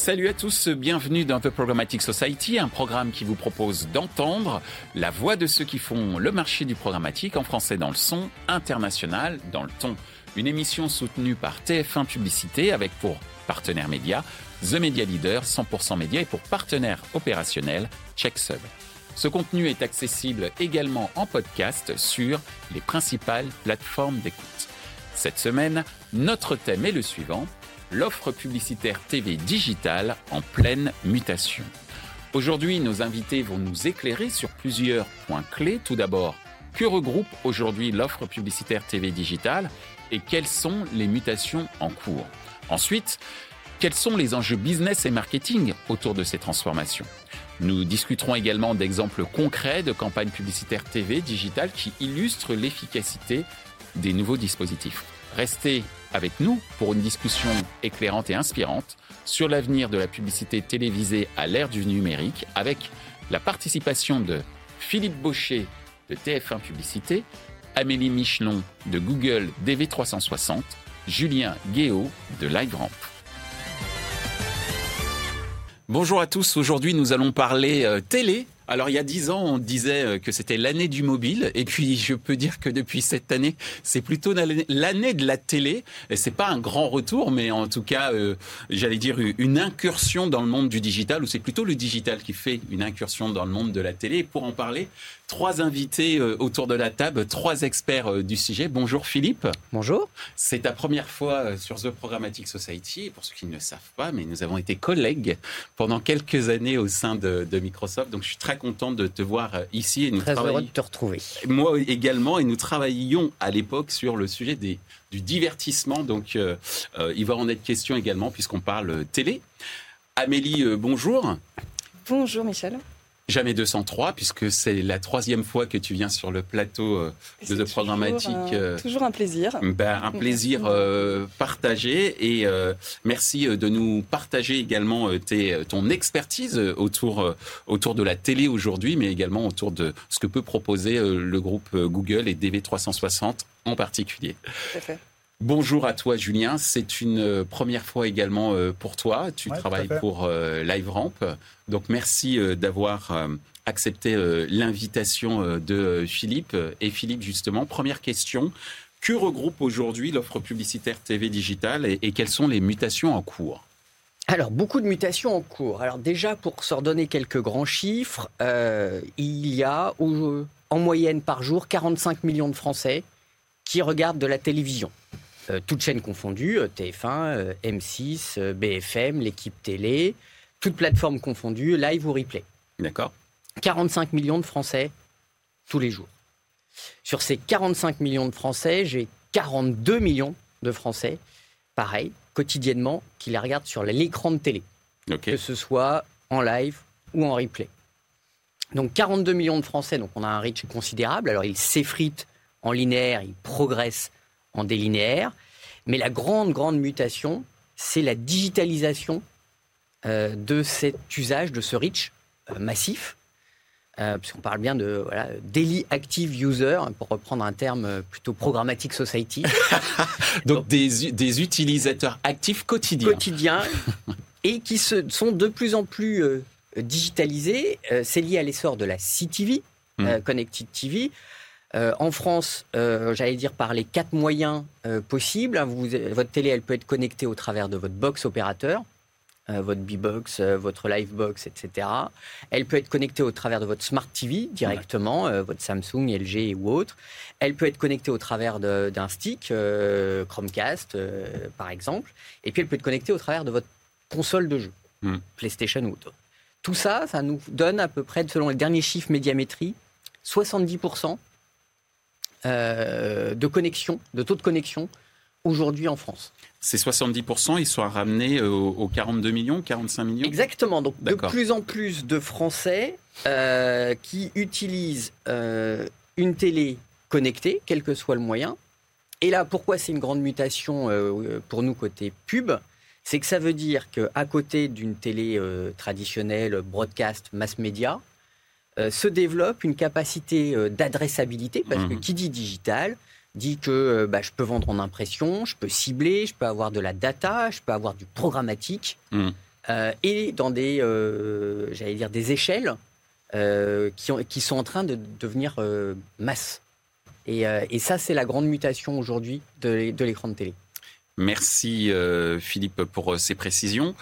Salut à tous, bienvenue dans The Programmatic Society, un programme qui vous propose d'entendre la voix de ceux qui font le marché du programmatique en français dans le son, international dans le ton. Une émission soutenue par TF1 Publicité avec pour partenaire média The Media Leader 100% média et pour partenaire opérationnel CheckSub. Ce contenu est accessible également en podcast sur les principales plateformes d'écoute. Cette semaine, notre thème est le suivant l'offre publicitaire TV digitale en pleine mutation. Aujourd'hui, nos invités vont nous éclairer sur plusieurs points clés. Tout d'abord, que regroupe aujourd'hui l'offre publicitaire TV digitale et quelles sont les mutations en cours? Ensuite, quels sont les enjeux business et marketing autour de ces transformations? Nous discuterons également d'exemples concrets de campagnes publicitaires TV digitales qui illustrent l'efficacité des nouveaux dispositifs. Restez avec nous pour une discussion éclairante et inspirante sur l'avenir de la publicité télévisée à l'ère du numérique avec la participation de Philippe Baucher de TF1 Publicité, Amélie Michelon de Google DV360, Julien Guéot de LiveRamp. Bonjour à tous, aujourd'hui nous allons parler euh, télé alors il y a dix ans, on disait euh, que c'était l'année du mobile, et puis je peux dire que depuis cette année, c'est plutôt l'année de la télé. Et c'est pas un grand retour, mais en tout cas, euh, j'allais dire une incursion dans le monde du digital, ou c'est plutôt le digital qui fait une incursion dans le monde de la télé. Pour en parler, trois invités euh, autour de la table, trois experts du sujet. Bonjour Philippe. Bonjour. C'est ta première fois sur The Programmatic Society. pour ceux qui ne le savent pas, mais nous avons été collègues pendant quelques années au sein de, de Microsoft, donc je suis très content de te voir euh, ici. Et nous Très heureux de te retrouver. Moi également, et nous travaillions à l'époque sur le sujet des, du divertissement. Donc, euh, euh, il va en être question également puisqu'on parle télé. Amélie, bonjour. Bonjour Michel. Jamais 203, puisque c'est la troisième fois que tu viens sur le plateau euh, de The Programmatic. Euh, toujours un plaisir. Ben, un plaisir euh, partagé et merci de nous partager également tes, ton expertise autour, autour de la télé aujourd'hui, mais également autour de ce que peut proposer le groupe Google et DV360 en particulier. Tout à fait. Bonjour à toi Julien, c'est une euh, première fois également euh, pour toi. Tu travailles pour euh, LiveRamp. Donc merci d'avoir accepté l'invitation de Philippe. Et Philippe, justement, première question. Que regroupe aujourd'hui l'offre publicitaire TV digitale et, quelles sont les mutations en cours? Alors, beaucoup de mutations en cours. Alors déjà, pour se redonner quelques grands chiffres, il y a en moyenne par jour 45 millions de Français qui regardent de la télévision. Euh, toutes chaînes confondues, euh, TF1, M6, BFM, l'équipe télé, toutes plateformes confondues, live ou replay. D'accord. 45 millions de Français tous les jours. Sur ces 45 millions de Français, j'ai 42 millions de Français, pareil, quotidiennement, qui les regardent sur l'écran de télé. Que ce soit en live ou en replay. Donc 42 millions de Français, donc on a un reach considérable. Alors ils s'effritent en linéaire, ils progressent en délinéaire. Mais la grande, grande mutation, c'est la digitalisation euh, de cet usage, de ce reach euh, massif. Euh, puisqu'on parle bien de voilà, daily active user, pour reprendre un terme plutôt programmatic society. Donc, des, des, utilisateurs actifs quotidiens. Quotidiens, et qui se, sont de plus en plus digitalisés. c'est lié à l'essor de la CTV, hmm. Connected TV. Euh, en France, euh, j'allais dire par les quatre moyens euh, possibles. votre télé, elle peut être connectée au travers de votre box opérateur, votre B-Box, votre Livebox, etc. Elle peut être connectée au travers de votre Smart TV directement, votre Samsung, LG ou autre. Elle peut être connectée au travers d'un stick, Chromecast par exemple. Et puis elle peut être connectée au travers de votre console de jeu, hmm. PlayStation ou autre. Tout ça, ça nous donne à peu près, selon les derniers chiffres médiamétrie, 70% euh, de connexion, de taux de connexion aujourd'hui en France. Ces 70%, ils sont ramenés aux 42 millions, 45 millions? Exactement. Donc de plus en plus de Français euh, qui utilisent euh, une télé connectée, quel que soit le moyen. Et là, pourquoi c'est une grande mutation pour nous côté pub? C'est que ça veut dire qu'à côté d'une télé traditionnelle, broadcast, mass média, euh, se développe une capacité euh, d'adressabilité, parce que mhm. qui dit digital dit que euh, bah, je peux vendre en impression, je peux cibler, je peux avoir de la data, je peux avoir du programmatique. Mhm. et dans des, j'allais dire, des échelles qui, ont, qui, sont en train de devenir masse. Et, et ça, c'est la grande mutation aujourd'hui de, de l'écran de télé. Merci Philippe pour ces précisions.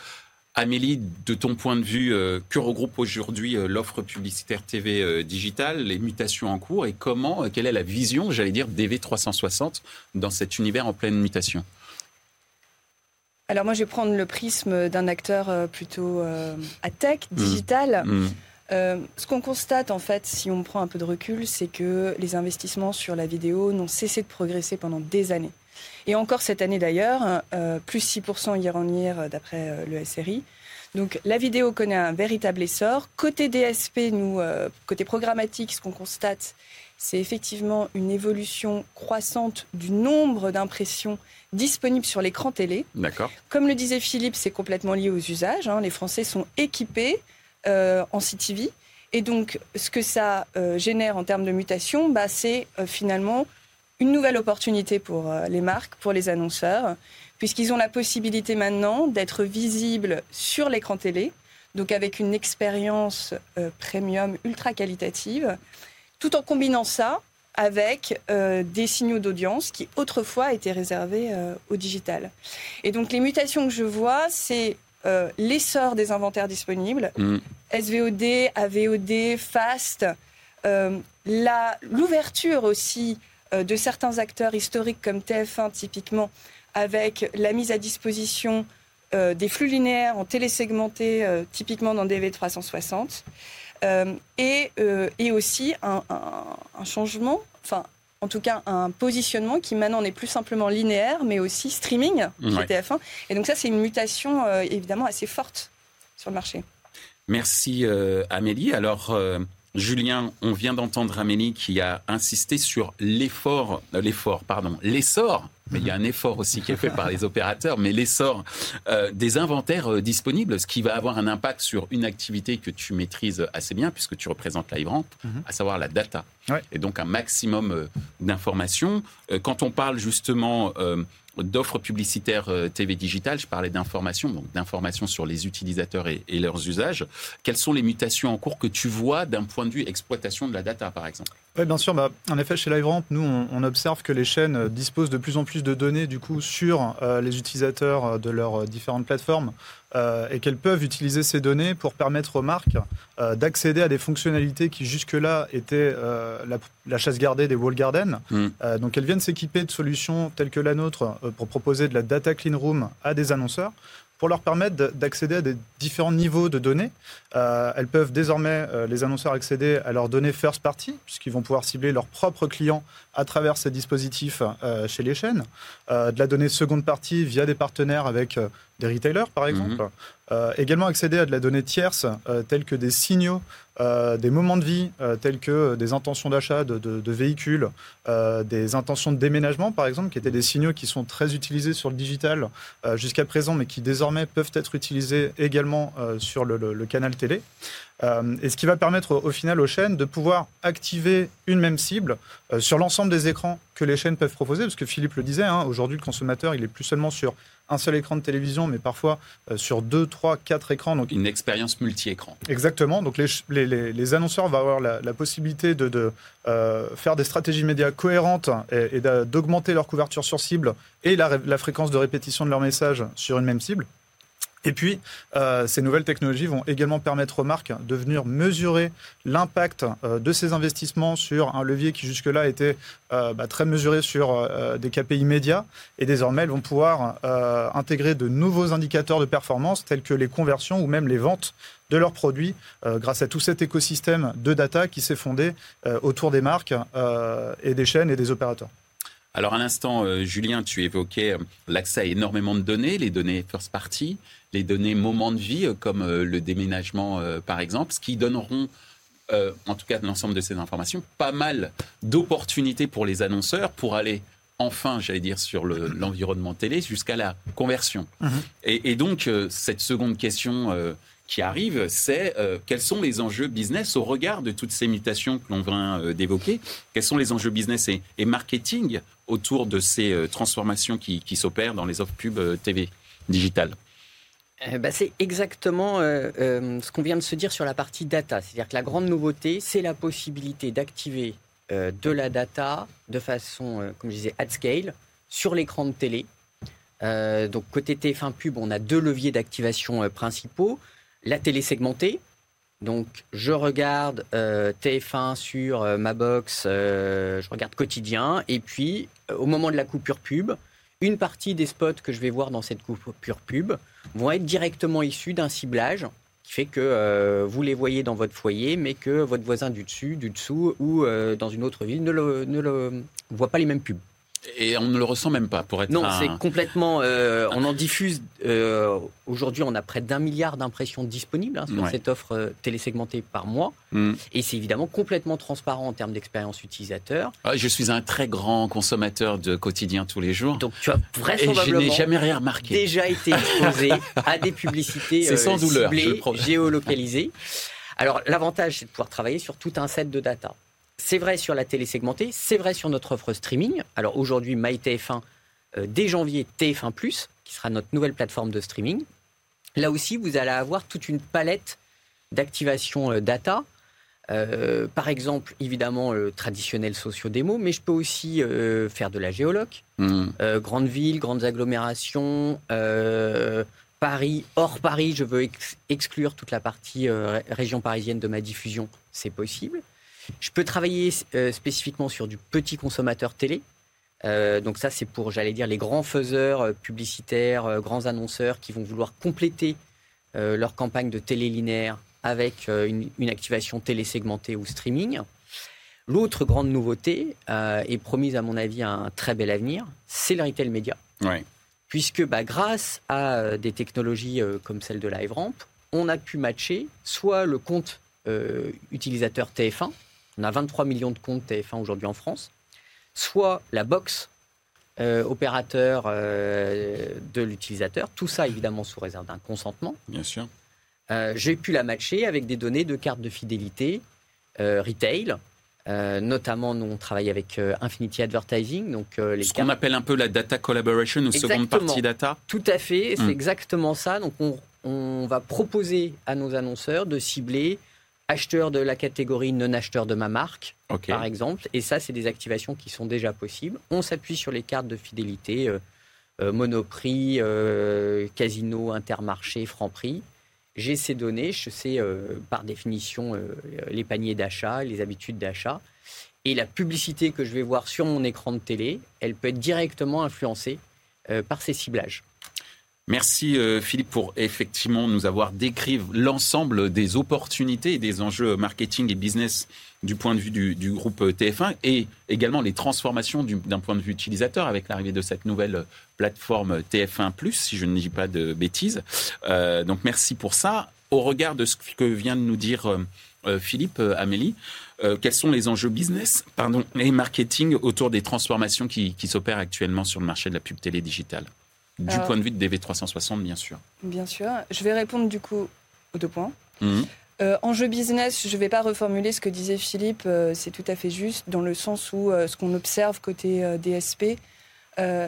Amélie, de ton point de vue, euh, que regroupe aujourd'hui euh, l'offre publicitaire TV euh, digitale, les mutations en cours et comment, quelle est la vision, j'allais dire, DV360 dans cet univers en pleine mutation? Alors moi, je vais prendre le prisme d'un acteur plutôt à tech, mmh. digital. Mmh. ce qu'on constate, en fait, si on prend un peu de recul, c'est que les investissements sur la vidéo n'ont cessé de progresser pendant des années. Et encore cette année d'ailleurs, euh, plus 6% hier en hier d'après euh, le SRI. Donc la vidéo connaît un véritable essor. Côté DSP, nous, euh, côté programmatique, ce qu'on constate, c'est effectivement une évolution croissante du nombre d'impressions disponibles sur l'écran télé. D'accord. Comme le disait Philippe, c'est complètement lié aux usages. Hein. Les Français sont équipés en CTV. Et donc, ce que ça génère en termes de mutation, bah, c'est finalement une nouvelle opportunité pour euh, les marques, pour les annonceurs, puisqu'ils ont la possibilité maintenant d'être visibles sur l'écran télé, donc avec une expérience euh, premium ultra qualitative, tout en combinant ça avec euh, des signaux d'audience qui autrefois étaient réservés au digital. Et donc les mutations que je vois, c'est l'essor des inventaires disponibles, mm. SVOD, AVOD, FAST, l'ouverture aussi de certains acteurs historiques comme TF1 typiquement, avec la mise à disposition euh, des flux linéaires en télésegmenté, euh, typiquement dans DV360, et, et, aussi un, changement, enfin en tout cas un positionnement qui maintenant n'est plus simplement linéaire, mais aussi streaming chez TF1. Et donc ça, c'est une mutation évidemment assez forte sur le marché. Merci Amélie. Alors Julien, on vient d'entendre Amélie qui a insisté sur l'effort, euh, l'effort, pardon, l'essor mais il y a un effort aussi qui est fait par les opérateurs, mais l'essor euh, des inventaires euh, disponibles, ce qui va avoir un impact sur une activité que tu maîtrises assez bien, puisque tu représentes la mhm. à savoir la data. Et donc un maximum d'informations. quand on parle justement d'offres publicitaires euh, TV digitales, je parlais d'informations, donc d'informations sur les utilisateurs et, leurs usages. Quelles sont les mutations en cours que tu vois d'un point de vue exploitation de la data, par exemple? Oui, bien sûr. Bah, en effet, chez LiveRamp, nous, on, observe que les chaînes euh, disposent de plus en plus de données du coup sur euh, les utilisateurs de leurs différentes plateformes. Et qu'elles peuvent utiliser ces données pour permettre aux marques d'accéder à des fonctionnalités qui jusque-là étaient la, chasse gardée des wall gardens. Mm. donc elles viennent s'équiper de solutions telles que la nôtre pour proposer de la data clean room à des annonceurs pour leur permettre d'accéder à des différents niveaux de données. Euh, elles peuvent désormais, euh, les annonceurs, accéder à leurs données first party, puisqu'ils vont pouvoir cibler leurs propres clients à travers ces dispositifs euh, chez les chaînes. de la donnée seconde partie via des partenaires avec des retailers, par mhm. Exemple. également accéder à de la donnée tierce, telle que des signaux euh, des moments de vie euh, tels que des intentions d'achat de, véhicules, euh, des intentions de déménagement par exemple, qui étaient des signaux qui sont très utilisés sur le digital jusqu'à présent, mais qui désormais peuvent être utilisés également sur le, canal télé. et ce qui va permettre au final aux chaînes de pouvoir activer une même cible sur l'ensemble des écrans que les chaînes peuvent proposer, parce que Philippe le disait, hein, aujourd'hui le consommateur il est plus seulement sur un seul écran de télévision, mais parfois euh, sur deux, trois, quatre écrans. Donc une expérience multi-écran. Exactement. Donc les, les, annonceurs vont avoir la, possibilité de, euh, faire des stratégies médias cohérentes et, d'augmenter leur couverture sur cible et la, la fréquence de répétition de leur message sur une même cible. Et puis, euh, ces nouvelles technologies vont également permettre aux marques de venir mesurer l'impact euh, de ces investissements sur un levier qui jusque-là était euh, bah, très mesuré sur des KPI médias. Et désormais, elles vont pouvoir intégrer de nouveaux indicateurs de performance tels que les conversions ou même les ventes de leurs produits grâce à tout cet écosystème de data qui s'est fondé autour des marques et des chaînes et des opérateurs. Alors à l'instant, Julien, tu évoquais l'accès à énormément de données, les données first party les données moments de vie, euh, comme euh, le déménagement euh, par exemple, ce qui donneront en tout cas l'ensemble de ces informations, pas mal d'opportunités pour les annonceurs pour aller enfin, j'allais dire, sur l'environnement télé jusqu'à la conversion. Mhm. Et, donc, cette seconde question qui arrive, c'est quels sont les enjeux business au regard de toutes ces mutations que l'on vient d'évoquer? Quels sont les enjeux business et, marketing autour de ces transformations qui, s'opèrent dans les offres pub TV digitales? Bah, c'est exactement ce qu'on vient de se dire sur la partie data. C'est-à-dire que la grande nouveauté, c'est la possibilité d'activer de la data de façon, comme je disais, at scale, sur l'écran de télé. donc côté TF1 Pub, on a deux leviers d'activation principaux. La télé segmentée, donc, je regarde euh, TF1 sur euh, ma box, euh, je regarde quotidien, et puis au moment de la coupure pub, une partie des spots que je vais voir dans cette coupure pub vont être directement issus d'un ciblage qui fait que vous les voyez dans votre foyer, mais que votre voisin du dessus, du dessous ou dans une autre ville ne, ne le, voit pas les mêmes pubs. Et on ne le ressent même pas, pour être Non, c'est complètement. Euh, on en diffuse. Euh, aujourd'hui, on a près d'un milliard d'impressions disponibles hein, sur cette offre euh, télésegmentée par mois. Mm. Et c'est évidemment complètement transparent en termes d'expérience utilisateur. Ah, je suis un très grand consommateur de quotidien tous les jours. Donc tu as vraisemblablement. Et je n'ai jamais rien remarqué. Déjà été exposé à des publicités sans douleur, ciblées, géolocalisées. Alors l'avantage, c'est de pouvoir travailler sur tout un set de data. C'est vrai sur la télé segmentée, c'est vrai sur notre offre streaming. Alors aujourd'hui, MyTF1, euh, dès janvier, TF1 ⁇ qui sera notre nouvelle plateforme de streaming. Là aussi, vous allez avoir toute une palette d'activation euh, data. Euh, par exemple, évidemment, le traditionnel socio-démo, mais je peux aussi faire de la géoloc. Mmh. grandes villes, grandes agglomérations, Paris, hors Paris, je veux exclure toute la partie région parisienne de ma diffusion, c'est possible. Je peux travailler euh, spécifiquement sur du petit consommateur télé. Euh, donc ça, c'est pour, j'allais dire, les grands faiseurs euh, publicitaires, grands annonceurs qui vont vouloir compléter leur campagne de télé linéaire avec une, activation télé segmentée ou streaming. L'autre grande nouveauté, est promise à mon avis un très bel avenir, c'est le retail média. Puisque bah, grâce à des technologies comme celle de LiveRamp, on a pu matcher soit le compte utilisateur TF1, on a 23 millions de comptes TF1 aujourd'hui en France, soit la box euh, opérateur euh, de l'utilisateur, tout ça évidemment sous réserve d'un consentement. Bien sûr. Euh, j'ai pu la matcher avec des données de carte de fidélité, retail, notamment, nous, on travaille avec Infinity Advertising. Donc, les Ce qu'on appelle un peu la data collaboration ou seconde partie data Tout à fait, c'est hmm. exactement ça. Donc, on, on, va proposer à nos annonceurs de cibler acheteur de la catégorie non acheteur de ma marque, par exemple. Et ça, c'est des activations qui sont déjà possibles. On s'appuie sur les cartes de fidélité euh, euh, Monoprix, euh, Casino, Intermarché, Franprix. J'ai ces données, je sais par définition les paniers d'achat, les habitudes d'achat. Et la publicité que je vais voir sur mon écran de télé, elle peut être directement influencée par ces ciblages. Merci euh, Philippe pour effectivement nous avoir décrit l'ensemble des opportunités et des enjeux marketing et business du point de vue du, groupe TF1 et également les transformations d'un point de vue utilisateur avec l'arrivée de cette nouvelle plateforme TF1 si je ne dis pas de bêtises. Euh, donc merci pour ça. Au regard de ce que vient de nous dire euh, Philippe, Amélie, quels sont les enjeux business et marketing autour des transformations qui, qui s'opèrent actuellement sur le marché de la pub télé digitale? Du point de vue de DV360, bien sûr. Bien sûr. Je vais répondre du coup aux deux points. Mhm. Euh, enjeu business, je ne vais pas reformuler ce que disait Philippe, euh, c'est tout à fait juste, dans le sens où euh, ce qu'on observe côté DSP,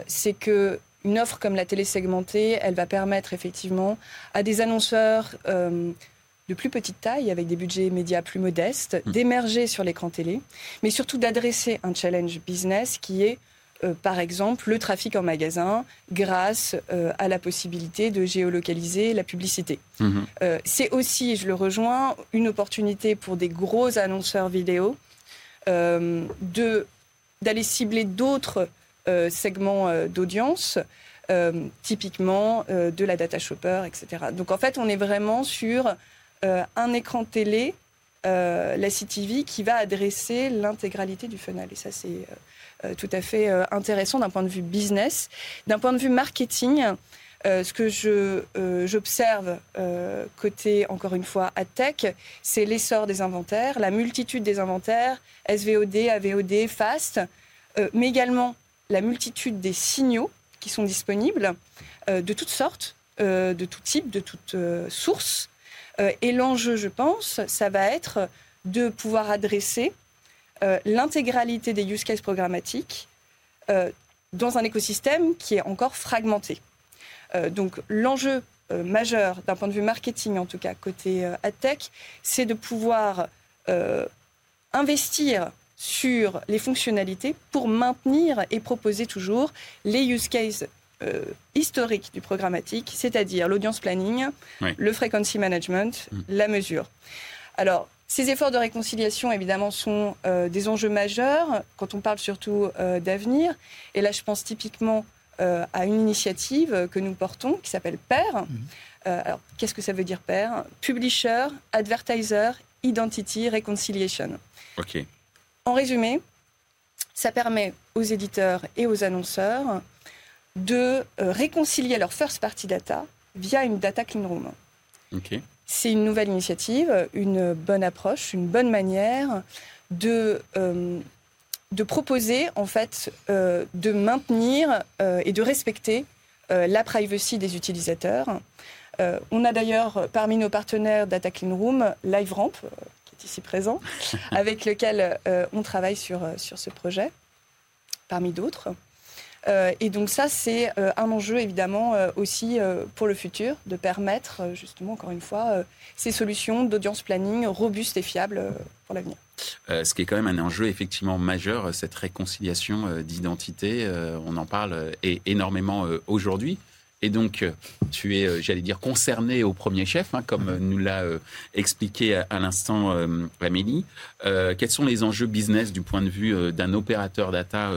c'est que une offre comme la télé segmentée, elle va permettre effectivement à des annonceurs de plus petite taille, avec des budgets médias plus modestes, mhm. d'émerger sur l'écran télé, mais surtout d'adresser un challenge business qui est euh, par exemple, le trafic en magasin grâce euh, à la possibilité de géolocaliser la publicité. Mhm. Euh, c'est aussi, je le rejoins, une opportunité pour des gros annonceurs vidéo de d'aller cibler d'autres segments d'audience, typiquement de la data shopper, etc. Donc en fait, on est vraiment sur un écran télé, la CTV, qui va adresser l'intégralité du funnel. Et ça, c'est tout à fait euh, intéressant d'un point de vue business. D'un point de vue marketing, euh, ce que j'observe côté, encore une fois, tech, c'est l'essor des inventaires, la multitude des inventaires, SVOD, AVOD, FAST, mais également la multitude des signaux qui sont disponibles de toutes sortes, de tout type, de toutes sources. et l'enjeu, je pense, ça va être de pouvoir adresser euh, l'intégralité des use cases programmatiques euh, dans un écosystème qui est encore fragmenté. Euh, donc l'enjeu majeur, d'un point de vue marketing en tout cas, côté AdTech, c'est de pouvoir investir sur les fonctionnalités pour maintenir et proposer toujours les use cases euh, historiques du programmatique, c'est-à-dire l'audience planning, le frequency management, mm. la mesure. Alors, ces efforts de réconciliation, évidemment, sont euh, des enjeux majeurs quand on parle surtout euh, d'avenir. Et là, je pense typiquement à une initiative que nous portons qui s'appelle PAIR. Mm. alors, qu'est-ce que ça veut dire PAIR? Publisher, Advertiser, Identity Reconciliation. OK. En résumé, ça permet aux éditeurs et aux annonceurs de euh, réconcilier leur first party data via une data clean room. C'est une nouvelle initiative, une bonne approche, une bonne manière de, euh, de proposer, en fait, euh, de maintenir et de respecter la privacy des utilisateurs. on a d'ailleurs parmi nos partenaires Data Clean Room LiveRamp, ici présent, avec lequel euh, on travaille sur, euh, sur ce projet, parmi d'autres. Euh, et donc ça, c'est un enjeu évidemment aussi pour le futur, de permettre justement, encore une fois, ces solutions d'audience planning robustes et fiables pour l'avenir. ce qui est quand même un enjeu effectivement majeur, cette réconciliation d'identité, on en parle énormément aujourd'hui. Et donc, euh, tu es, euh, j'allais dire, concerné au premier chef, hein, comme nous l'a euh, expliqué à, l'instant Amélie. quels sont les enjeux business du point de vue d'un opérateur data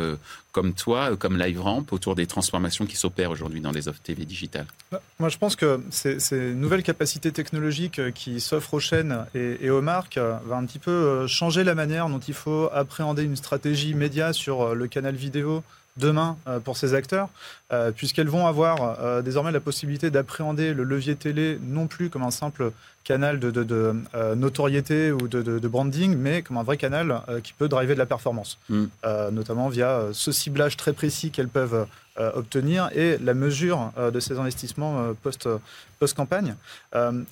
comme toi, comme LiveRamp, autour des transformations qui s'opèrent aujourd'hui dans les offres TV digitales? Bah, Moi, je pense que ces, nouvelles capacités technologiques qui s'offrent aux chaînes et, et, aux marques va un petit peu changer la manière dont il faut appréhender une stratégie média sur le canal vidéo demain pour ces acteurs. Euh, puisqu'elles vont avoir euh, désormais la possibilité d'appréhender le levier télé non plus comme un simple canal de, euh, notoriété ou de, branding, mais comme un vrai canal qui peut driver de la performance, mm. notamment via ce ciblage très précis qu'elles peuvent obtenir et la mesure de ces investissements post, post-campagne.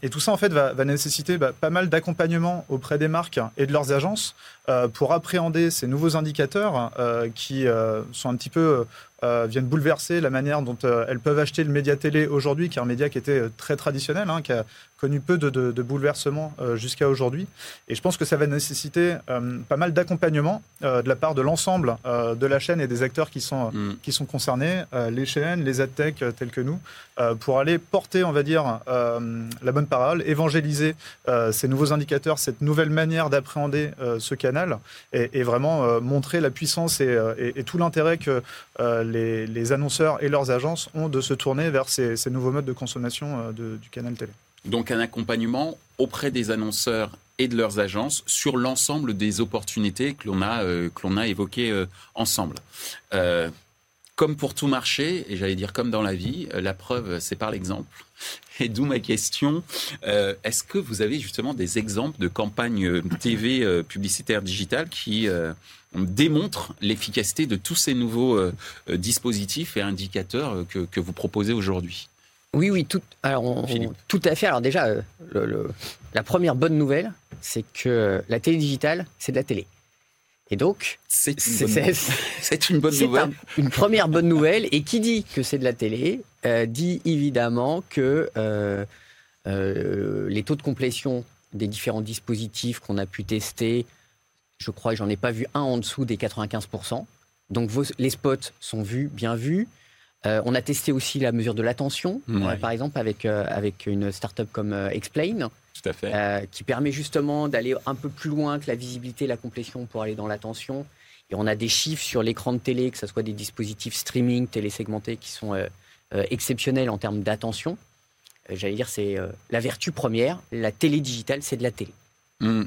et tout ça, en fait, va, nécessiter bah, pas mal d'accompagnement auprès des marques et de leurs agences pour appréhender ces nouveaux indicateurs qui sont un petit peu euh, viennent bouleverser la manière dont euh, elles peuvent acheter le média télé aujourd'hui, qui est un média qui était euh, très traditionnel, hein, qui a connu peu de, de, bouleversements jusqu'à aujourd'hui. Et je pense que ça va nécessiter pas mal d'accompagnement de la part de l'ensemble de la chaîne et des acteurs qui sont, mm. qui sont concernés, les chaînes, les adtech tels que nous, pour aller porter, on va dire, la bonne parole, évangéliser ces nouveaux indicateurs, cette nouvelle manière d'appréhender ce canal et, vraiment montrer la puissance et, et tout l'intérêt que les, annonceurs et leurs agences ont de se tourner vers ces, nouveaux modes de consommation euh, du canal télé. Donc un accompagnement auprès des annonceurs et de leurs agences sur l'ensemble des opportunités que l'on a, euh, a évoquées euh, ensemble. comme pour tout marché, et j'allais dire comme dans la vie, la preuve, c'est par l'exemple. Et d'où ma question, est-ce que vous avez justement des exemples de campagnes TV publicitaires digitales qui on démontre l'efficacité de tous ces nouveaux euh, euh, dispositifs et indicateurs euh, que, vous proposez aujourd'hui. Oui, oui, tout, alors tout à fait. Alors déjà, la première bonne nouvelle, c'est que la télé digitale, c'est de la télé. Et donc, c'est une, bonne nouvelle. une première bonne nouvelle. Et qui dit que c'est de la télé dit évidemment que les taux de complétion des différents dispositifs qu'on a pu tester je crois que j'en ai pas vu un en dessous des 95%. Donc les spots sont vus, bien vus. Euh, on a testé aussi la mesure de l'attention, euh, par exemple, avec, euh, avec une startup comme Explain. Tout à fait. qui permet justement d'aller un peu plus loin que la visibilité, la complétion pour aller dans l'attention. Et on a des chiffres sur l'écran de télé, que ce soit des dispositifs streaming, télésegmentés, qui sont exceptionnels en termes d'attention. J'allais dire, c'est la vertu première. La télé digitale, c'est de la télé. Hmm.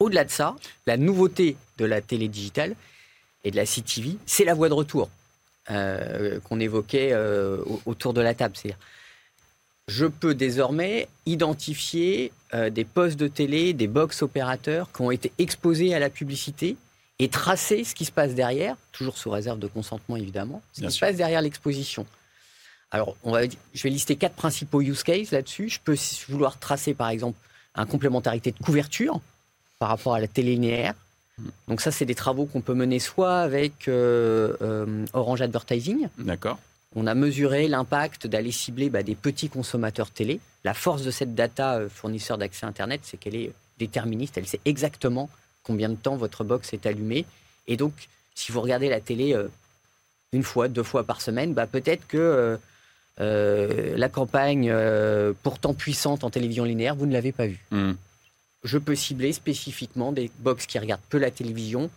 Au-delà de ça, la nouveauté de la télé digitale et de la CTV, c'est la voie de retour euh, qu'on évoquait euh, autour de la table. C'est-à-dire, je peux désormais identifier euh, des postes de télé, des box opérateurs qui ont été exposés à la publicité et tracer ce qui se passe derrière, toujours sous réserve de consentement évidemment, ce qui se passe derrière l'exposition. Alors, on va, je vais lister quatre principaux use cases là-dessus. Je peux vouloir tracer, par exemple, un complémentarité de couverture par rapport à la télé linéaire. Donc ça, c'est des travaux qu'on peut mener soit avec euh, euh, Orange Advertising, D'accord. on a mesuré l'impact d'aller cibler bah, des petits consommateurs télé. La force de cette data euh, fournisseur d'accès Internet, c'est qu'elle est déterministe. Elle sait exactement combien de temps votre box est allumée. Et donc, si vous regardez la télé une fois, deux fois par semaine, bah, peut-être que la campagne, pourtant puissante en télévision linéaire, vous ne l'avez pas vue. Hmm. Je peux cibler spécifiquement des box qui regardent peu la télévision.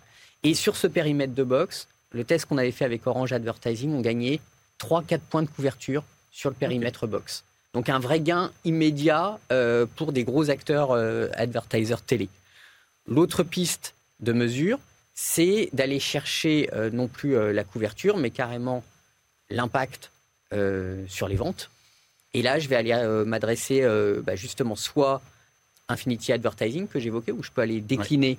Et sur ce périmètre de box, le test qu'on avait fait avec Orange Advertising, on gagnait 3-4 points de couverture sur le périmètre box. Donc un vrai gain immédiat euh, pour des gros acteurs euh, advertisers télé. L'autre piste de mesure, c'est d'aller chercher euh, non plus la couverture, mais carrément l'impact sur les ventes. Et là, je vais aller m'adresser bah, justement soit Infinity Advertising que j'évoquais, où je peux aller décliner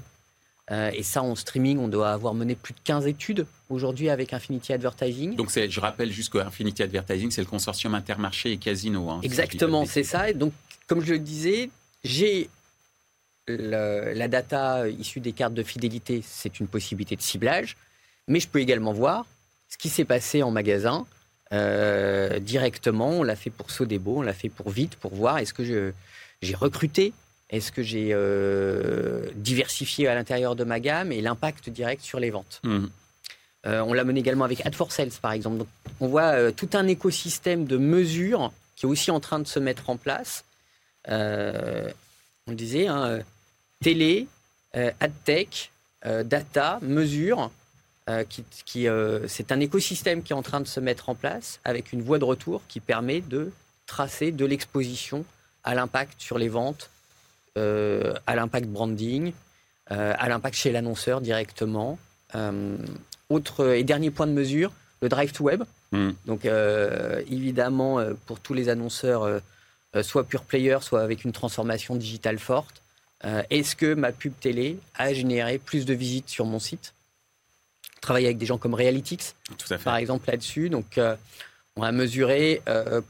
euh, et ça, en streaming, on doit avoir mené plus de 15 études aujourd'hui avec Infinity Advertising. Donc, je rappelle juste que Infinity Advertising, c'est le consortium Intermarché et Casino. Hein, Exactement, c'est ça. Et donc, comme je le disais, j'ai la data issue des cartes de fidélité, c'est une possibilité de ciblage, mais je peux également voir ce qui s'est passé en magasin euh, directement. On l'a fait pour Sodebo, on l'a fait pour Vite, pour voir est-ce que j'ai recruté est-ce que j'ai euh, diversifié à l'intérieur de ma gamme et l'impact direct sur les ventes mmh. euh, On l'a mené également avec Ad for Sales, par exemple. on voit euh, tout un écosystème de mesures qui est aussi en train de se mettre en place. on le disait, hein, télé, ad-tech, data, mesures. qui, c'est un écosystème qui est en train de se mettre en place avec une voie de retour qui permet de tracer de l'exposition à l'impact sur les ventes, à l'impact branding, euh, à l'impact chez l'annonceur directement. Euh, autre et dernier point de mesure, le drive to web. Hmm. Donc évidemment pour tous les annonceurs, soit pure player, soit avec une transformation digitale forte. Est-ce que ma pub télé a généré plus de visites sur mon site? Travailler avec des gens comme Realytics, par exemple là-dessus. Donc on a mesuré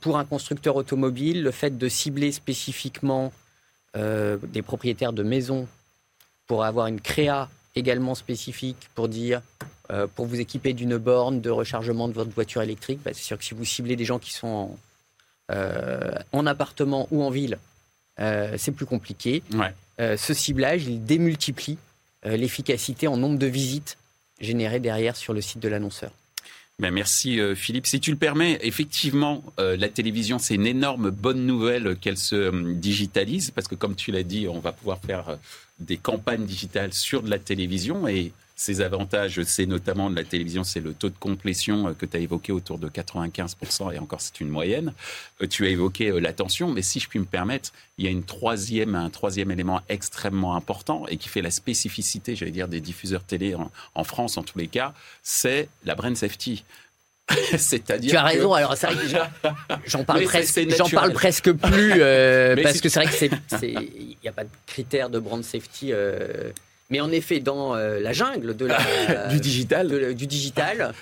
pour un constructeur automobile le fait de cibler spécifiquement euh, des propriétaires de maisons pour avoir une créa également spécifique pour dire, euh, pour vous équiper d'une borne de rechargement de votre voiture électrique, bah, c'est sûr que si vous ciblez des gens qui sont en, euh, en appartement ou en ville, c'est plus compliqué. ce ciblage, il démultiplie l'efficacité en nombre de visites générées derrière sur le site de l'annonceur. Ben merci euh, Philippe. Si tu le permets, effectivement, euh, la télévision, c'est une énorme bonne nouvelle qu'elle se euh, digitalise, parce que comme tu l'as dit, on va pouvoir faire des campagnes digitales sur de la télévision et ses avantages, c'est notamment de la télévision, c'est le taux de complétion que tu as évoqué autour de 95%, et encore c'est une moyenne. Tu as évoqué l'attention, mais si je puis me permettre, il y a une troisième, un troisième élément extrêmement important et qui fait la spécificité, j'allais dire, des diffuseurs télé en, France en tous les cas, c'est la brand safety. C'est-à-dire. Tu as raison. Alors, c'est vrai que j'en parle presque, j'en parle presque plus parce que c'est vrai que c'est, il n'y a pas de critères de brand safety. Euh, mais en effet, dans euh, la jungle de la, du digital, du digital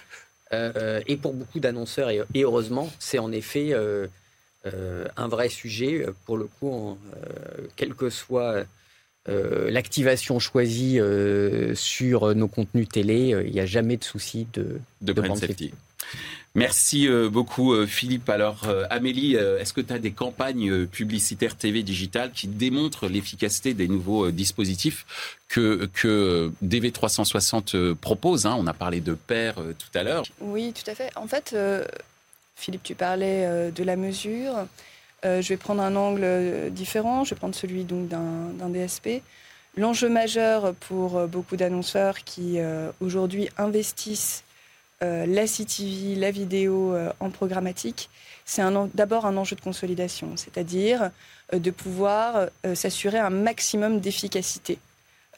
euh, et pour beaucoup d'annonceurs, et, heureusement, c'est en effet euh, un vrai sujet. Pour le coup, quelle que soit l'activation choisie sur nos contenus télé, il n'y a jamais de souci de, de, brand safety. Merci euh, beaucoup euh, Philippe. Alors euh, Amélie, est-ce que tu as des campagnes publicitaires TV digitales qui démontrent l'efficacité des nouveaux dispositifs que, que DV360 propose hein? On a parlé de pair tout à l'heure. Oui, tout à fait. En fait, Philippe, tu parlais de la mesure. je vais prendre un angle différent. Je vais prendre celui d'un DSP. L'enjeu majeur pour beaucoup d'annonceurs qui aujourd'hui investissent euh, la CTV, la vidéo euh, en programmatique, c'est d'abord un enjeu de consolidation, c'est-à-dire euh, de pouvoir s'assurer un maximum d'efficacité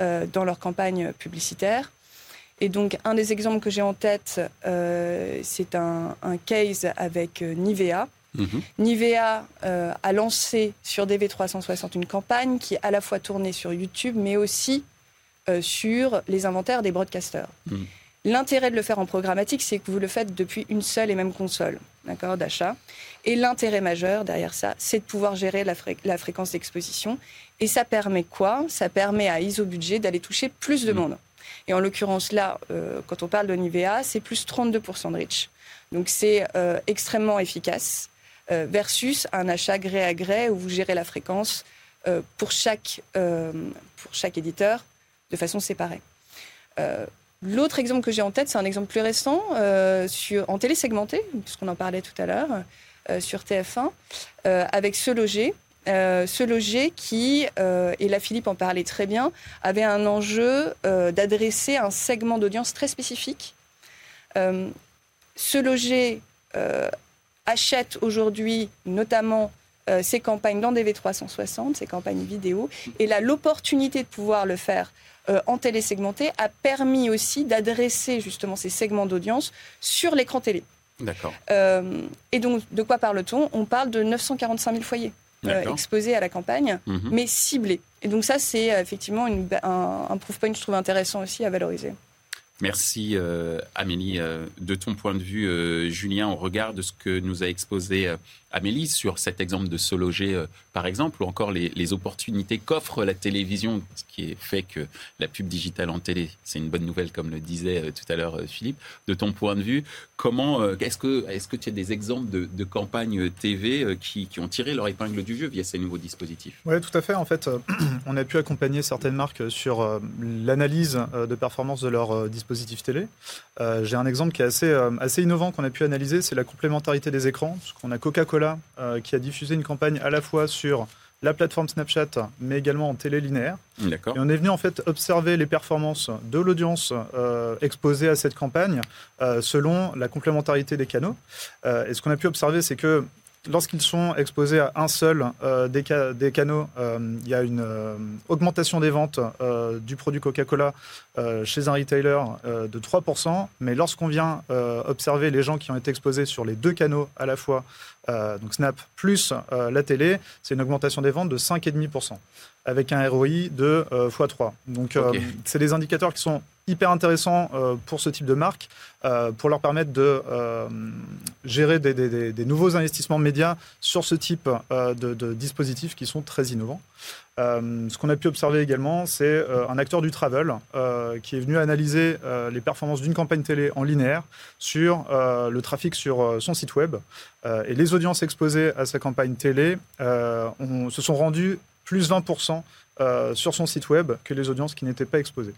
dans leur campagne publicitaire. Et donc, un des exemples que j'ai en tête, c'est un, case avec Nivea. Mhm. Nivea a lancé sur DV360 une campagne qui est à la fois tournée sur YouTube, mais aussi sur les inventaires des broadcasters. Mhm. L'intérêt de le faire en programmatique, c'est que vous le faites depuis une seule et même console d'accord, d'achat. Et l'intérêt majeur derrière ça, c'est de pouvoir gérer la, la fréquence d'exposition. Et ça permet quoi? Ça permet à ISO Budget d'aller toucher plus de mmh. monde. Et en l'occurrence, là, quand on parle de Nivea, c'est plus 32% de reach. Donc c'est extrêmement efficace versus un achat gré à gré où vous gérez la fréquence pour, chaque, pour chaque éditeur de façon séparée. L'autre exemple que j'ai en tête, c'est un exemple plus récent sur, en télé segmentée, puisqu'on en parlait tout à l'heure. Euh, sur TF1 euh, avec Ce Loger. Euh, ce loger qui, et là Philippe en parlait très bien, avait un enjeu d'adresser un segment d'audience très spécifique. ce loger achète aujourd'hui notamment ses campagnes dans DV360, ses campagnes vidéo, et là l'opportunité de pouvoir le faire en télé segmentée a permis aussi d'adresser justement ces segments d'audience sur l'écran télé. D'accord. Euh, et donc, de quoi parle-t-on? On parle de 945 000 foyers euh, exposés à la campagne, mhm. mais ciblés. Et donc ça, c'est euh, effectivement un, un proof point, je trouve intéressant aussi à valoriser. Merci Amélie. de ton point de vue, Julien, au regard de ce que nous a exposé Amélie sur cet exemple de se loger, euh, par exemple, ou encore les, opportunités qu'offre la télévision, ce qui fait que la pub digitale en télé, c'est une bonne nouvelle, comme le disait euh, tout à l'heure euh, Philippe. De ton point de vue, comment est-ce que est-ce que tu as des exemples de, campagnes TV qui, ont tiré leur épingle du jeu via ces nouveaux dispositifs? Oui, tout à fait. En fait, on a pu accompagner certaines marques sur l'analyse de performance de leurs dispositifs télé. J'ai un exemple qui est assez assez innovant qu'on a pu analyser, c'est la complémentarité des écrans, parce qu'on a Coca-Cola euh, qui a diffusé une campagne à la fois sur la plateforme Snapchat, mais également en télé linéaire. Et on est venu en fait observer les performances de l'audience euh, exposée à cette campagne euh, selon la complémentarité des canaux. et ce qu'on a pu observer, c'est que lorsqu'ils sont exposés à un seul euh, des, des, canaux, euh, il y a une euh, augmentation des ventes du produit Coca-Cola chez un retailer de 3%. Mais lorsqu'on vient observer les gens qui ont été exposés sur les deux canaux à la fois, donc Snap plus la télé, c'est une augmentation des ventes de 5,5% avec un ROI de x3. Donc c'est des indicateurs qui sont hyper intéressant euh, pour ce type de marque, euh, pour leur permettre de euh, gérer des, nouveaux investissements médias sur ce type de, dispositifs qui sont très innovants. ce qu'on a pu observer également, c'est un acteur du travel qui est venu analyser les performances d'une campagne télé en linéaire sur le trafic sur son site web. et les audiences exposées à sa campagne télé se sont rendues plus 20% sur son site web que les audiences qui n'étaient pas exposées.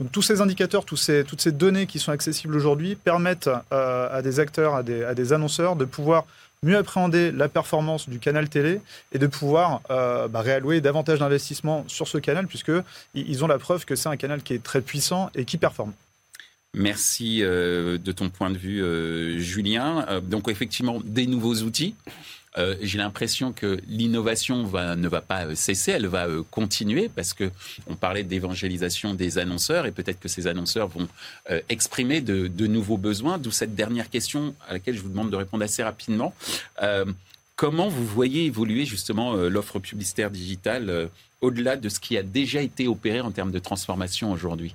Donc tous ces indicateurs, toutes ces données qui sont accessibles aujourd'hui permettent euh, à des acteurs, à des, annonceurs de pouvoir mieux appréhender la performance du canal télé et de pouvoir euh, bah, réallouer davantage d'investissements sur ce canal puisqu'ils ont la preuve que c'est un canal qui est très puissant et qui performe. Merci euh, de ton point de vue, Julien. donc effectivement, des nouveaux outils. Euh, j'ai l'impression que l'innovation ne va pas euh, cesser, elle va euh, continuer parce que on parlait d'évangélisation des annonceurs et peut-être que ces annonceurs vont exprimer de, nouveaux besoins. D'où cette dernière question à laquelle je vous demande de répondre assez rapidement. comment vous voyez évoluer justement l'offre publicitaire digitale au-delà de ce qui a déjà été opéré en termes de transformation aujourd'hui?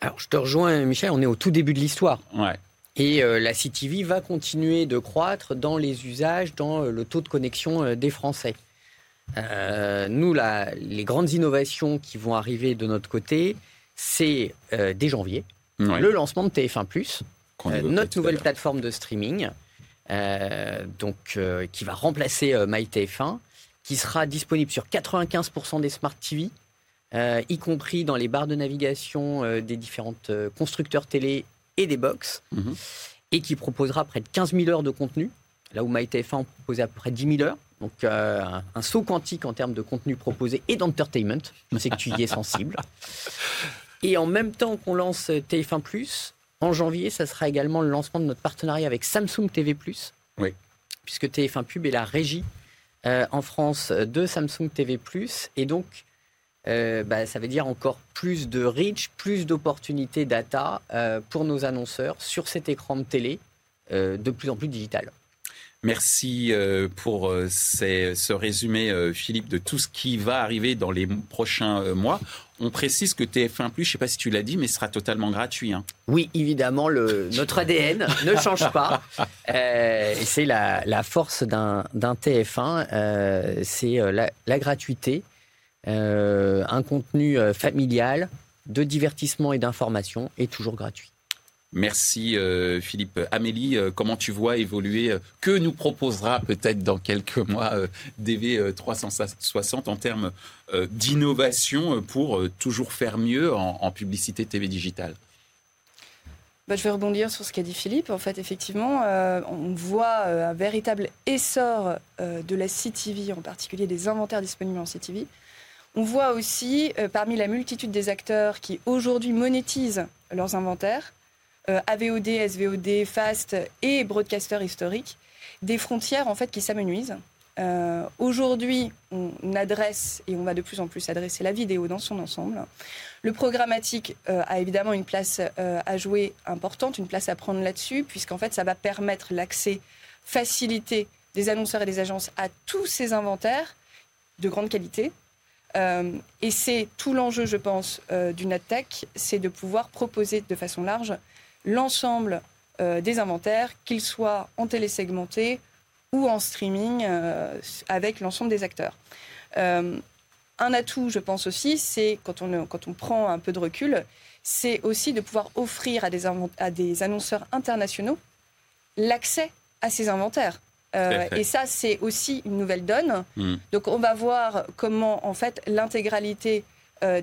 Alors, je te rejoins, Michel, on est au tout début de l'histoire. Ouais. Et euh, la CTV va continuer de croître dans les usages, dans euh, le taux de connexion euh, des Français. nous, les grandes innovations qui vont arriver de notre côté, c'est dès janvier, le lancement de TF1+, notre nouvelle plateforme de streaming, donc, qui va remplacer MyTF1, qui sera disponible sur 95% des Smart TV, y compris dans les barres de navigation des différentes constructeurs télé et des box, mhm. et qui proposera près de 15 000 heures de contenu, là où MyTF1 en proposait à peu près 10 000 heures. Donc euh, un, saut quantique en termes de contenu proposé et d'entertainment. Je sais que tu y es sensible. Et en même temps qu'on lance TF1+, en janvier, ça sera également le lancement de notre partenariat avec Samsung TV+. Oui. Puisque TF1 Pub est la régie euh, en France de Samsung TV+. Et donc, euh, bah, ça veut dire encore plus de reach, plus d'opportunités data euh, pour nos annonceurs sur cet écran de télé euh, de plus en plus digital. Merci pour ce résumé, Philippe, de tout ce qui va arriver dans les prochains mois. On précise que TF1+, je ne sais pas si tu l'as dit, mais sera totalement gratuit. Hein. Oui, évidemment, le, notre ADN ne change pas. et c'est la, force d'un TF1, c'est la, la, gratuité. Euh, un contenu euh, familial, de divertissement et d'information est toujours gratuit. Merci euh, Philippe. Amélie, euh, comment tu vois évoluer euh, Que nous proposera peut-être dans quelques mois DV 360 en termes d'innovation pour toujours faire mieux en, publicité TV digitale? Bah, je vais rebondir sur ce qu'a dit Philippe. En fait, effectivement, on voit un véritable essor de la CTV, en particulier des inventaires disponibles en CTV. On voit aussi, parmi la multitude des acteurs qui aujourd'hui monétisent leurs inventaires, euh, AVOD, SVOD, Fast et broadcaster historique, des frontières en fait qui s'amenuisent. Euh, aujourd'hui, on adresse et on va de plus en plus adresser la vidéo dans son ensemble. Le programmatique euh, a évidemment une place à jouer importante, une place à prendre là-dessus, puisqu'en fait, ça va permettre l'accès facilité des annonceurs et des agences à tous ces inventaires de grande qualité. Et c'est tout l'enjeu, je pense, d'une AdTech, c'est de pouvoir proposer de façon large l'ensemble euh, des inventaires, qu'ils soient en télésegmenté ou en streaming euh, avec l'ensemble des acteurs. Euh, un atout, je pense aussi, c'est quand on, prend un peu de recul, c'est aussi de pouvoir offrir à des annonceurs internationaux l'accès à ces inventaires. Et ça, c'est aussi une nouvelle donne. Hmm. Donc, on va voir comment, en fait, l'intégralité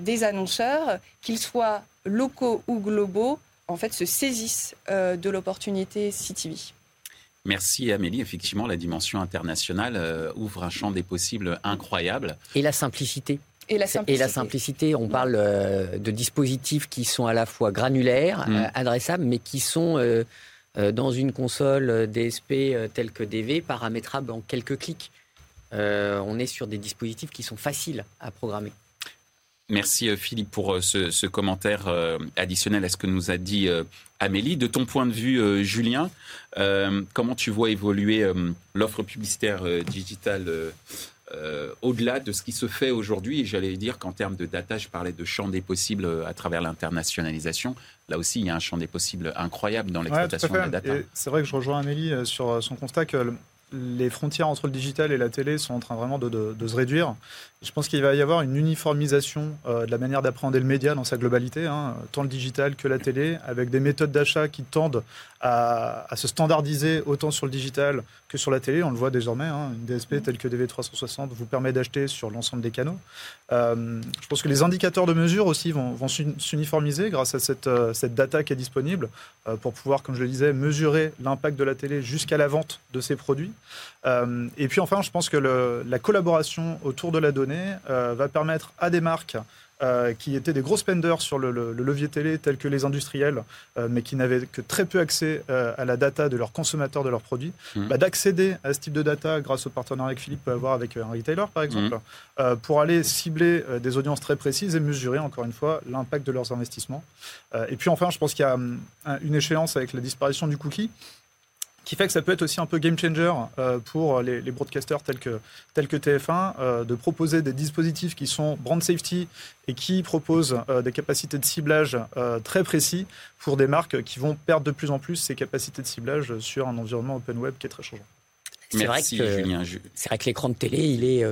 des annonceurs, qu'ils soient locaux ou globaux, en fait, se saisissent euh, de l'opportunité CTV. Merci Amélie. Effectivement, la dimension internationale euh, ouvre un champ des possibles incroyable. Et la simplicité. Et la simplicité. Et la simplicité on parle euh, de dispositifs qui sont à la fois granulaires, mm. adressables, mais qui sont dans une console DSP telle que DV, paramétrables en quelques clics. on est sur des dispositifs qui sont faciles à programmer. Merci euh, Philippe pour euh, ce, commentaire euh, additionnel à ce que nous a dit Amélie. De ton point de vue, Julien, comment tu vois évoluer l'offre publicitaire digitale au-delà de ce qui se fait aujourd'hui Et j'allais dire qu'en termes de data, je parlais de champ des possibles à travers l'internationalisation. Là aussi, il y a un champ des possibles incroyable dans l'exploitation de la data. C'est vrai que je rejoins Amélie sur son constat que les frontières entre le digital et la télé sont en train vraiment de, se réduire. Je pense qu'il va y avoir une uniformisation euh, de la manière d'appréhender le média dans sa globalité, hein, tant le digital que la télé, avec des méthodes d'achat qui tendent à, se standardiser autant sur le digital que sur la télé. On le voit désormais, hein, une DSP telle que DV360 vous permet d'acheter sur l'ensemble des canaux. Euh, je pense que les indicateurs de mesure aussi vont, s'uniformiser grâce à cette, euh, cette, data qui est disponible pour pouvoir, comme je le disais, mesurer l'impact de la télé jusqu'à la vente de ces produits. Euh, et puis enfin, je pense que la collaboration autour de la donnée euh, va permettre à des marques euh, qui étaient des gros spenders sur le, levier télé, tels que les industriels, mais qui n'avaient que très peu accès à la data de leurs consommateurs de leurs produits, mmh. bah, d'accéder à ce type de data grâce au partenariat que Philippe peut avoir avec un retailer, par exemple, mmh. pour aller cibler des audiences très précises et mesurer, encore une fois, l'impact de leurs investissements. et puis enfin, je pense qu'il y a hum, une échéance avec la disparition du cookie qui fait que ça peut être aussi un peu game changer euh, pour les, broadcasters tels que, tels que TF1, euh, de proposer des dispositifs qui sont brand safety et qui proposent euh, des capacités de ciblage très précis pour des marques qui vont perdre de plus en plus ces capacités de ciblage sur un environnement open web qui est très changeant. C'est vrai que, Julien. C'est vrai que l'écran de télé, il est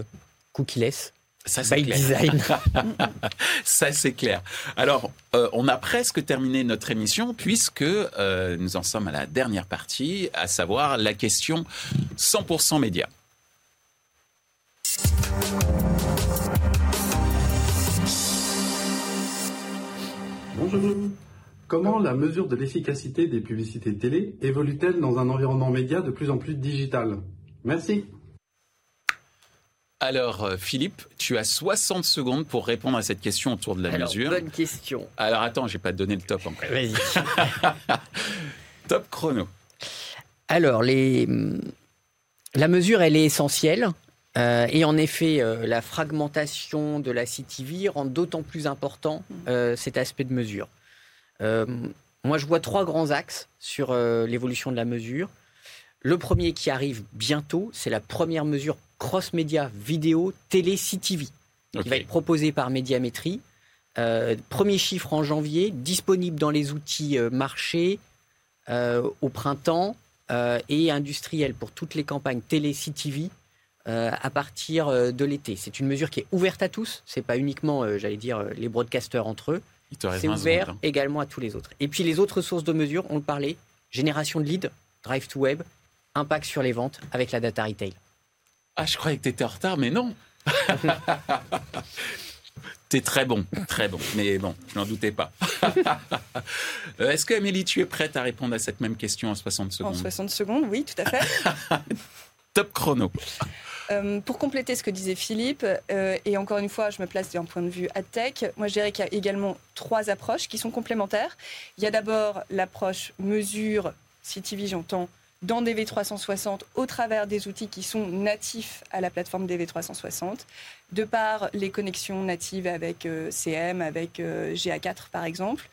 cookie-less. Ça, c'est clair. Ça, c'est clair. Alors, euh, on a presque terminé notre émission puisque euh, nous en sommes à la dernière partie, à savoir la question 100% média. Bonjour. Comment la mesure de l'efficacité des publicités télé évolue-t-elle dans un environnement média de plus en plus digital? Merci. Alors, euh, Philippe, tu as 60 secondes pour répondre à cette question autour de la mesure. Bonne question. Alors, attends, j'ai pas donné le top encore. Vas-y. top chrono. Alors, les... la mesure, elle est essentielle. Euh, et en effet, euh, la fragmentation de la CTV rend d'autant plus important cet aspect de mesure. moi, je vois trois grands axes sur l'évolution de la mesure. Le premier qui arrive bientôt, c'est la première mesure cross-média vidéo télé CTV, qui va être proposé par Médiamétrie. Euh, premier chiffre en janvier, disponible dans les outils euh, marchés euh, au printemps et industriels pour toutes les campagnes télé CTV à partir de l'été. C'est une mesure qui est ouverte à tous. C'est pas uniquement, j'allais dire, les broadcasters entre eux. C'est ouvert également à tous les autres. Et puis les autres sources de mesure, on le parlait, génération de leads, drive to web, impact sur les ventes avec la data retail. Ah, je croyais que tu étais en retard, mais non. T'es très bon, très bon. Mais bon, je n'en doutais pas. Euh, est-ce que, Amélie, tu es prête à répondre à cette même question en 60 secondes? En 60 secondes, oui, tout à fait. Top chrono. Euh, pour compléter ce que disait Philippe, euh, et encore une fois, je me place d'un point de vue tech, moi je dirais qu'il y a également trois approches qui sont complémentaires. Il y a d'abord l'approche mesure, CTV j'entends, dans DV360 au travers des outils qui sont natifs à la plateforme DV360, de par les connexions natives avec euh, CM, avec GA4 par exemple.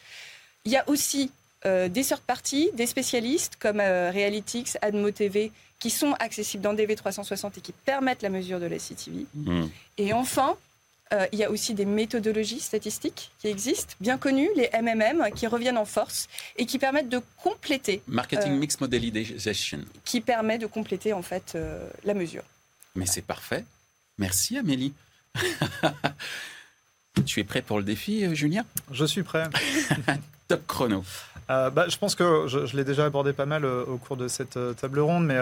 Il y a aussi des third parties, des spécialistes comme Realytics, Admo TV qui sont accessibles dans DV360 et qui permettent la mesure de la CTV. Hmm. Et enfin, euh, il y a aussi des méthodologies statistiques qui existent, bien connues, les MMM, qui reviennent en force et qui permettent de compléter. Marketing euh, Mix Modelization. Qui permet de compléter en fait euh, la mesure. Mais c'est parfait. Merci Amélie. tu es prêt pour le défi, Julien? Je suis prêt. Top chrono. Euh, bah, je pense que je, l'ai déjà abordé pas mal euh, au cours de cette euh, table ronde, mais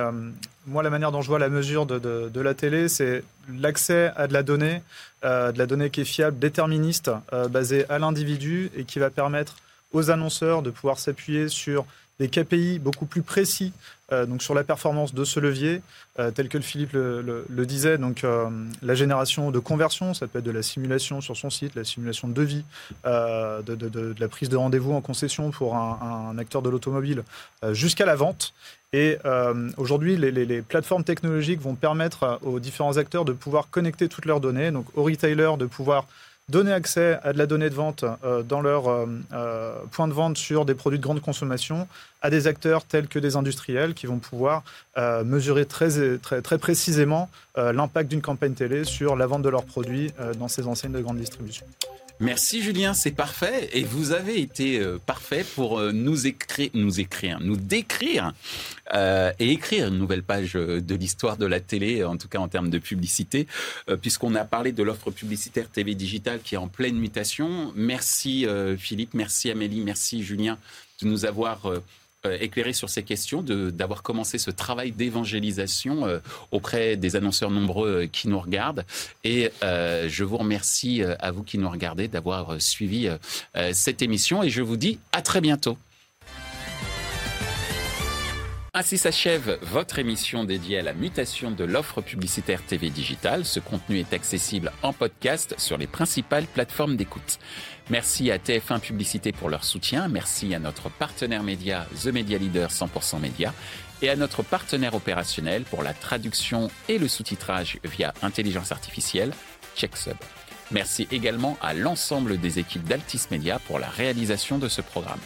moi, la manière dont je vois la mesure de, la télé, c'est l'accès à de la donnée, de la donnée qui est fiable, déterministe, basée à l'individu et qui va permettre aux annonceurs de pouvoir s'appuyer sur des KPI beaucoup plus précis euh, donc sur la performance de ce levier, euh, tel que le Philippe le, disait, donc euh, la génération de conversion, ça peut être de la simulation sur son site, la simulation de devis, de, la prise de rendez-vous en concession pour un, acteur de l'automobile, jusqu'à la vente. Et aujourd'hui, les, les, plateformes technologiques vont permettre aux différents acteurs de pouvoir connecter toutes leurs données, donc aux retailers de pouvoir donner accès à de la donnée de vente euh, dans leur euh, euh, point de vente sur des produits de grande consommation à des acteurs tels que des industriels qui vont pouvoir mesurer très, très, très précisément l'impact d'une campagne télé sur la vente de leurs produits dans ces enseignes de grande distribution. Merci Julien, c'est parfait. Et vous avez été euh, parfait pour euh, nous écrire, nous écrire, nous décrire euh, et écrire une nouvelle page de l'histoire de la télé, en tout cas en termes de publicité, puisqu'on a parlé de l'offre publicitaire TV digitale qui est en pleine mutation. Merci Philippe, merci Amélie, merci Julien de nous avoir euh, éclairer sur ces questions, d'avoir commencé ce travail d'évangélisation euh, auprès des annonceurs nombreux euh, qui nous regardent. Et je vous remercie à vous qui nous regardez d'avoir suivi cette émission et je vous dis à très bientôt. Ainsi s'achève votre émission dédiée à la mutation de l'offre publicitaire TV digitale. Ce contenu est accessible en podcast sur les principales plateformes d'écoute. Merci à TF1 Publicité pour leur soutien. Merci à notre partenaire média The Media Leader 100% Média et à notre partenaire opérationnel pour la traduction et le sous-titrage via intelligence artificielle, CheckSub. Merci également à l'ensemble des équipes d'Altis Media pour la réalisation de ce programme.